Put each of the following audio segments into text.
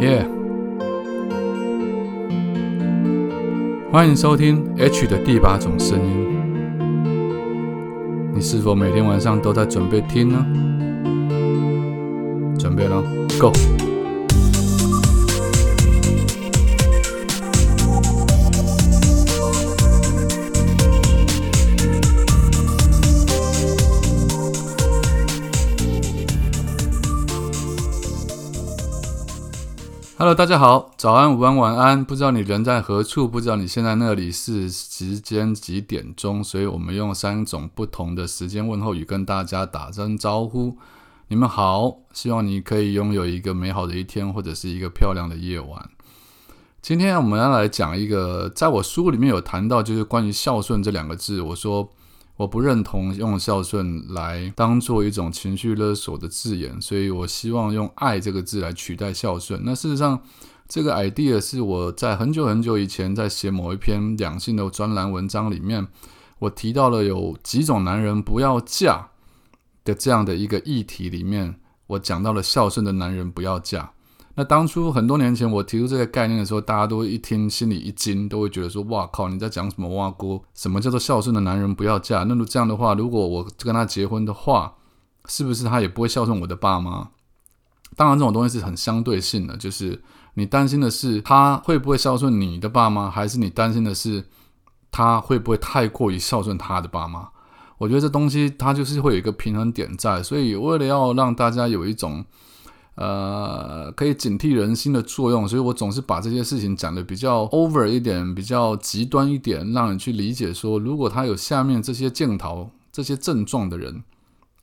耶！欢迎收听 H 的第八种声音。你是否每天晚上都在准备听呢？准备了 Hello，大家好，早安、午安、晚安。不知道你人在何处，不知道你现在那里是时间几点钟，所以我们用三种不同的时间问候语跟大家打声招呼。你们好，希望你可以拥有一个美好的一天，或者是一个漂亮的夜晚。今天我们要来讲一个，在我书里面有谈到，就是关于孝顺这两个字。我说。我不认同用孝顺来当做一种情绪勒索的字眼，所以我希望用爱这个字来取代孝顺。那事实上，这个 idea 是我在很久很久以前在写某一篇两性的专栏文章里面，我提到了有几种男人不要嫁的这样的一个议题里面，我讲到了孝顺的男人不要嫁。那当初很多年前我提出这个概念的时候，大家都一听心里一惊，都会觉得说：“哇靠，你在讲什么哇锅？什么叫做孝顺的男人不要嫁？那如这样的话，如果我跟他结婚的话，是不是他也不会孝顺我的爸妈？当然，这种东西是很相对性的，就是你担心的是他会不会孝顺你的爸妈，还是你担心的是他会不会太过于孝顺他的爸妈？我觉得这东西它就是会有一个平衡点在，所以为了要让大家有一种。呃，可以警惕人心的作用，所以我总是把这些事情讲的比较 over 一点，比较极端一点，让你去理解说，如果他有下面这些镜头、这些症状的人，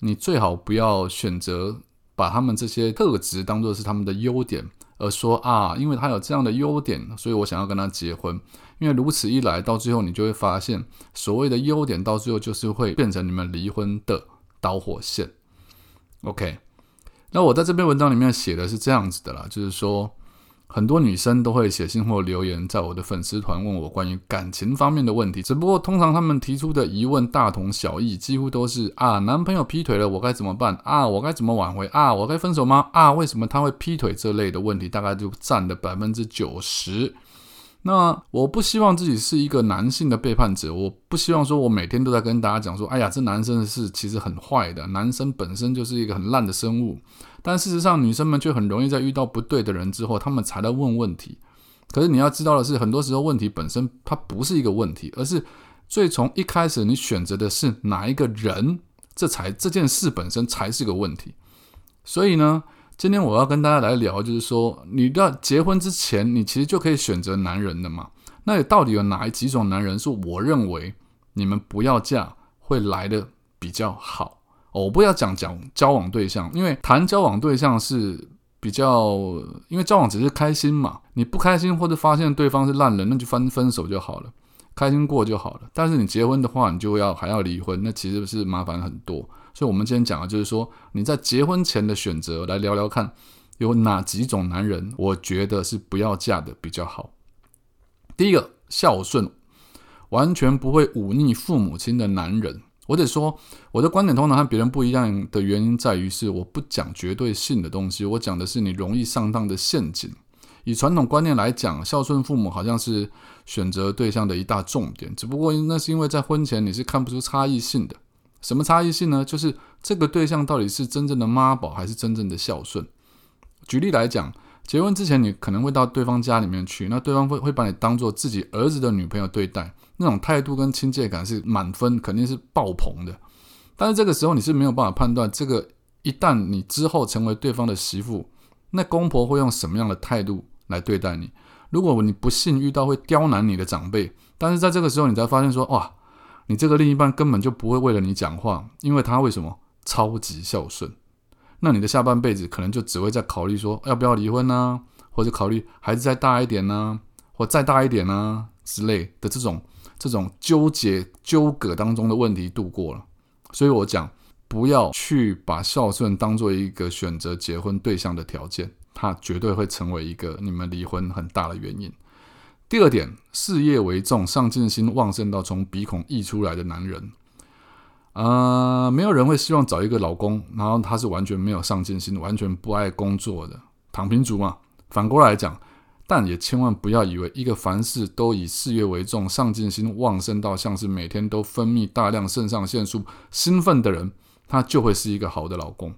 你最好不要选择把他们这些特质当做是他们的优点，而说啊，因为他有这样的优点，所以我想要跟他结婚。因为如此一来，到最后你就会发现，所谓的优点，到最后就是会变成你们离婚的导火线。OK。那我在这篇文章里面写的是这样子的啦，就是说很多女生都会写信或留言在我的粉丝团问我关于感情方面的问题，只不过通常他们提出的疑问大同小异，几乎都是啊男朋友劈腿了我该怎么办？啊我该怎么挽回？啊我该分手吗？啊为什么他会劈腿这类的问题大概就占了百分之九十。那我不希望自己是一个男性的背叛者，我不希望说我每天都在跟大家讲说，哎呀，这男生是其实很坏的，男生本身就是一个很烂的生物。但事实上，女生们却很容易在遇到不对的人之后，他们才来问问题。可是你要知道的是，很多时候问题本身它不是一个问题，而是最从一开始你选择的是哪一个人，这才这件事本身才是个问题。所以呢。今天我要跟大家来聊，就是说，你要结婚之前，你其实就可以选择男人的嘛。那到底有哪几种男人是我认为你们不要嫁会来的比较好？我不要讲讲交往对象，因为谈交往对象是比较，因为交往只是开心嘛。你不开心或者发现对方是烂人，那就分分手就好了，开心过就好了。但是你结婚的话，你就要还要离婚，那其实是麻烦很多。所以，我们今天讲的就是说，你在结婚前的选择，来聊聊看，有哪几种男人，我觉得是不要嫁的比较好。第一个，孝顺，完全不会忤逆父母亲的男人。我得说，我的观点通常和别人不一样的原因在于，是我不讲绝对性的东西，我讲的是你容易上当的陷阱。以传统观念来讲，孝顺父母好像是选择对象的一大重点，只不过那是因为在婚前你是看不出差异性的。什么差异性呢？就是这个对象到底是真正的妈宝还是真正的孝顺。举例来讲，结婚之前你可能会到对方家里面去，那对方会会把你当做自己儿子的女朋友对待，那种态度跟亲切感是满分，肯定是爆棚的。但是这个时候你是没有办法判断，这个一旦你之后成为对方的媳妇，那公婆会用什么样的态度来对待你？如果你不幸遇到会刁难你的长辈，但是在这个时候你才发现说，哇！你这个另一半根本就不会为了你讲话，因为他为什么超级孝顺？那你的下半辈子可能就只会在考虑说要不要离婚呢，或者考虑孩子再大一点呢，或再大一点呢之类的这种这种纠结纠葛当中的问题度过了。所以我讲，不要去把孝顺当做一个选择结婚对象的条件，它绝对会成为一个你们离婚很大的原因。第二点，事业为重、上进心旺盛到从鼻孔溢出来的男人，啊，没有人会希望找一个老公，然后他是完全没有上进心、完全不爱工作的躺平族嘛？反过来讲，但也千万不要以为一个凡事都以事业为重、上进心旺盛到像是每天都分泌大量肾上腺素、兴奋的人，他就会是一个好的老公。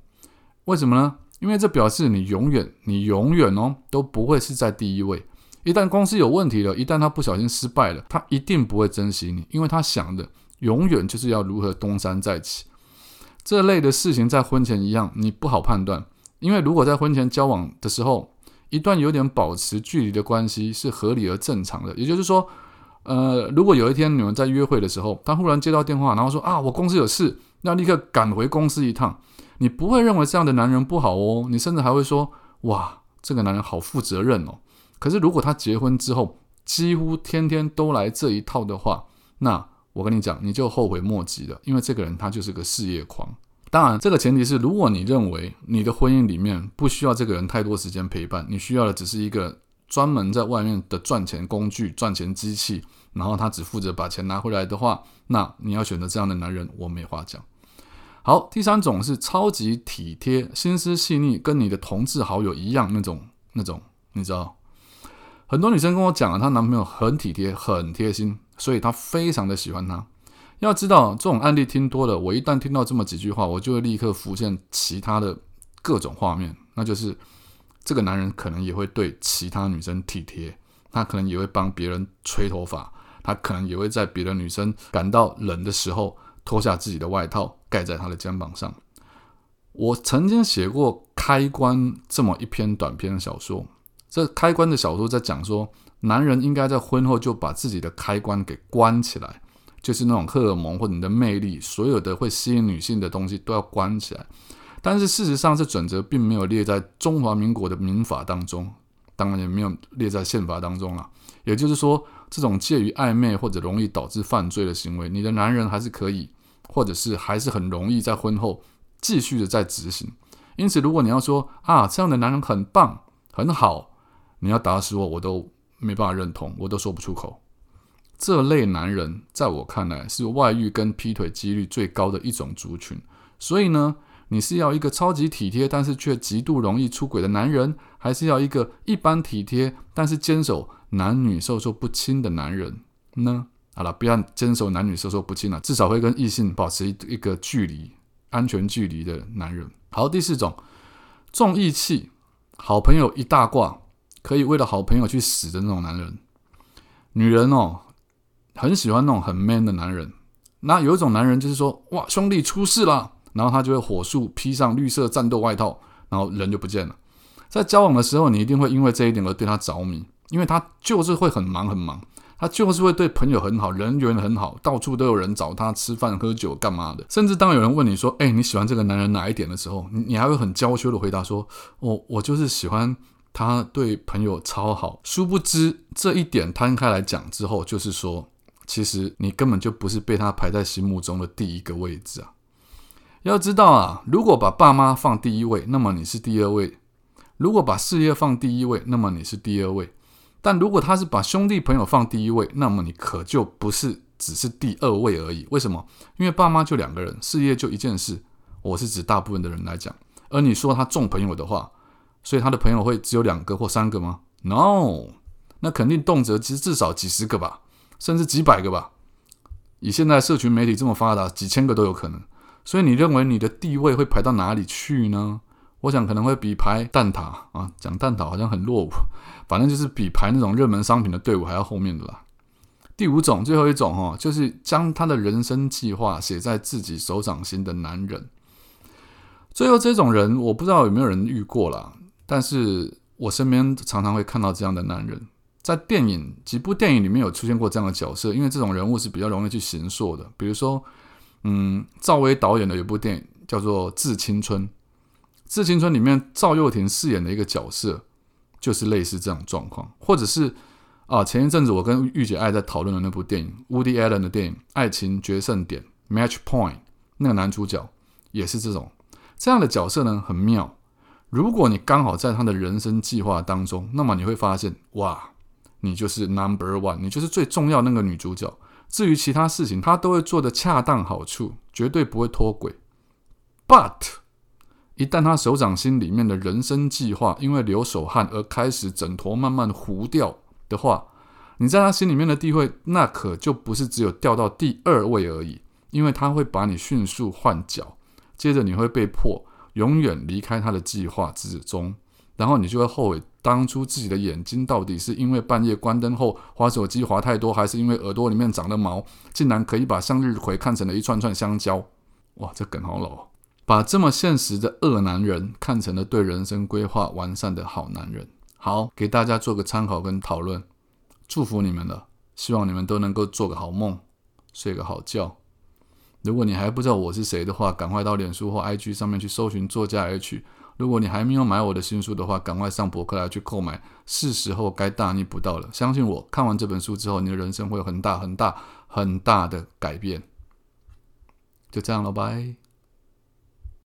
为什么呢？因为这表示你永远、你永远哦都不会是在第一位。一旦公司有问题了，一旦他不小心失败了，他一定不会珍惜你，因为他想的永远就是要如何东山再起。这类的事情在婚前一样，你不好判断，因为如果在婚前交往的时候，一段有点保持距离的关系是合理而正常的。也就是说，呃，如果有一天你们在约会的时候，他忽然接到电话，然后说啊，我公司有事，要立刻赶回公司一趟。你不会认为这样的男人不好哦，你甚至还会说：“哇，这个男人好负责任哦。”可是如果他结婚之后几乎天天都来这一套的话，那我跟你讲，你就后悔莫及了，因为这个人他就是个事业狂。当然，这个前提是如果你认为你的婚姻里面不需要这个人太多时间陪伴，你需要的只是一个专门在外面的赚钱工具、赚钱机器，然后他只负责把钱拿回来的话，那你要选择这样的男人，我没话讲。好，第三种是超级体贴、心思细腻，跟你的同志好友一样那种那种，你知道？很多女生跟我讲了，她男朋友很体贴、很贴心，所以她非常的喜欢他。要知道，这种案例听多了，我一旦听到这么几句话，我就会立刻浮现其他的各种画面，那就是这个男人可能也会对其他女生体贴，他可能也会帮别人吹头发，他可能也会在别的女生感到冷的时候。脱下自己的外套盖在他的肩膀上。我曾经写过《开关》这么一篇短篇的小说。这《开关》的小说在讲说，男人应该在婚后就把自己的开关给关起来，就是那种荷尔蒙或者你的魅力，所有的会吸引女性的东西都要关起来。但是事实上，这准则并没有列在中华民国的民法当中，当然也没有列在宪法当中了。也就是说，这种介于暧昧或者容易导致犯罪的行为，你的男人还是可以。或者是还是很容易在婚后继续的在执行，因此如果你要说啊这样的男人很棒很好，你要打死我我都没办法认同，我都说不出口。这类男人在我看来是外遇跟劈腿几率最高的一种族群，所以呢，你是要一个超级体贴但是却极度容易出轨的男人，还是要一个一般体贴但是坚守男女授受不亲的男人呢？好了，不要坚守男女授受不亲了，至少会跟异性保持一一个距离、安全距离的男人。好，第四种，重义气，好朋友一大挂，可以为了好朋友去死的那种男人。女人哦，很喜欢那种很 man 的男人。那有一种男人就是说，哇，兄弟出事了，然后他就会火速披上绿色战斗外套，然后人就不见了。在交往的时候，你一定会因为这一点而对他着迷，因为他就是会很忙很忙。他就是会对朋友很好，人缘很好，到处都有人找他吃饭、喝酒、干嘛的。甚至当有人问你说：“哎，你喜欢这个男人哪一点的时候，你你还会很娇羞的回答说：‘我我就是喜欢他对朋友超好。’殊不知这一点摊开来讲之后，就是说，其实你根本就不是被他排在心目中的第一个位置啊。要知道啊，如果把爸妈放第一位，那么你是第二位；如果把事业放第一位，那么你是第二位。但如果他是把兄弟朋友放第一位，那么你可就不是只是第二位而已。为什么？因为爸妈就两个人，事业就一件事。我是指大部分的人来讲，而你说他重朋友的话，所以他的朋友会只有两个或三个吗？No，那肯定动辄其实至少几十个吧，甚至几百个吧。以现在社群媒体这么发达，几千个都有可能。所以你认为你的地位会排到哪里去呢？我想可能会比排蛋挞啊，讲蛋挞好像很落伍，反正就是比排那种热门商品的队伍还要后面的啦。第五种，最后一种哈，就是将他的人生计划写在自己手掌心的男人。最后这种人，我不知道有没有人遇过啦，但是我身边常常会看到这样的男人，在电影几部电影里面有出现过这样的角色，因为这种人物是比较容易去形塑的。比如说，嗯，赵薇导演的一部电影叫做《致青春》。《致青春》里面赵又廷饰演的一个角色，就是类似这种状况，或者是啊，前一阵子我跟御姐爱在讨论的那部电影，Woody Allen 的电影《爱情决胜点》（Match Point），那个男主角也是这种这样的角色呢，很妙。如果你刚好在他的人生计划当中，那么你会发现，哇，你就是 Number One，你就是最重要那个女主角。至于其他事情，他都会做的恰当好处，绝对不会脱轨。But 一旦他手掌心里面的人生计划因为流手汗而开始整坨慢慢糊掉的话，你在他心里面的地位，那可就不是只有掉到第二位而已，因为他会把你迅速换角，接着你会被迫永远离开他的计划之中，然后你就会后悔当初自己的眼睛到底是因为半夜关灯后滑手机滑太多，还是因为耳朵里面长的毛竟然可以把向日葵看成了一串串香蕉？哇，这梗好老，把这么现实的恶男人看成了对人生规划完善的好男人。好，给大家做个参考跟讨论。祝福你们了，希望你们都能够做个好梦，睡个好觉。如果你还不知道我是谁的话，赶快到脸书或 IG 上面去搜寻作家 H。如果你还没有买我的新书的话，赶快上博客来去购买，是时候该大逆不道了。相信我，看完这本书之后，你的人生会有很大很大很大的改变。就这样了，拜。